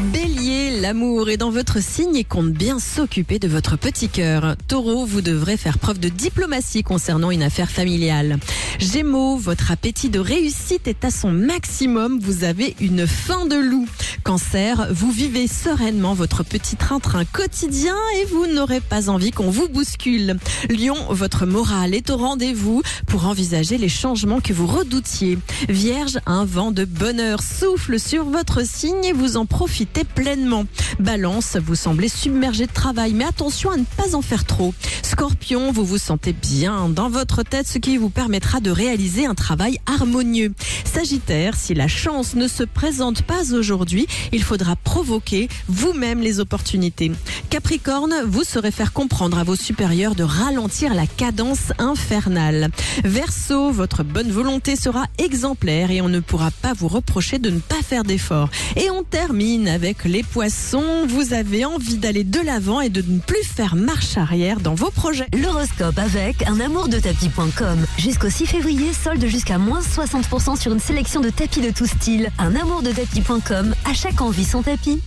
Bélier, l'amour est dans votre signe et compte bien s'occuper de votre petit cœur. Taureau, vous devrez faire preuve de diplomatie concernant une affaire familiale. Gémeaux, votre appétit de réussite est à son maximum, vous avez une faim de loup. Cancer, vous vivez sereinement votre petit train-train quotidien et vous n'aurez pas envie qu'on vous bouscule. Lion, votre morale est au rendez-vous pour envisager les changements que vous redoutiez. Vierge, un vent de bonheur souffle sur votre signe et vous en profitez pleinement. Balance, vous semblez submergé de travail, mais attention à ne pas en faire trop. Scorpion, vous vous sentez bien dans votre tête, ce qui vous permettra de réaliser un travail harmonieux. Sagittaire, si la chance ne se présente pas aujourd'hui, il faudra provoquer vous-même les opportunités. Capricorne, vous saurez faire comprendre à vos supérieurs de ralentir la cadence infernale. Verseau, votre bonne volonté sera exemplaire et on ne pourra pas vous reprocher de ne pas faire d'efforts. Et on termine avec les poissons. Vous avez envie d'aller de l'avant et de ne plus faire marche arrière dans vos projets. L'horoscope avec un amour de tapis.com. Jusqu'au 6 février, solde jusqu'à moins 60% sur une sélection de tapis de tout style. Un amour de tapis.com. À chaque envie son tapis.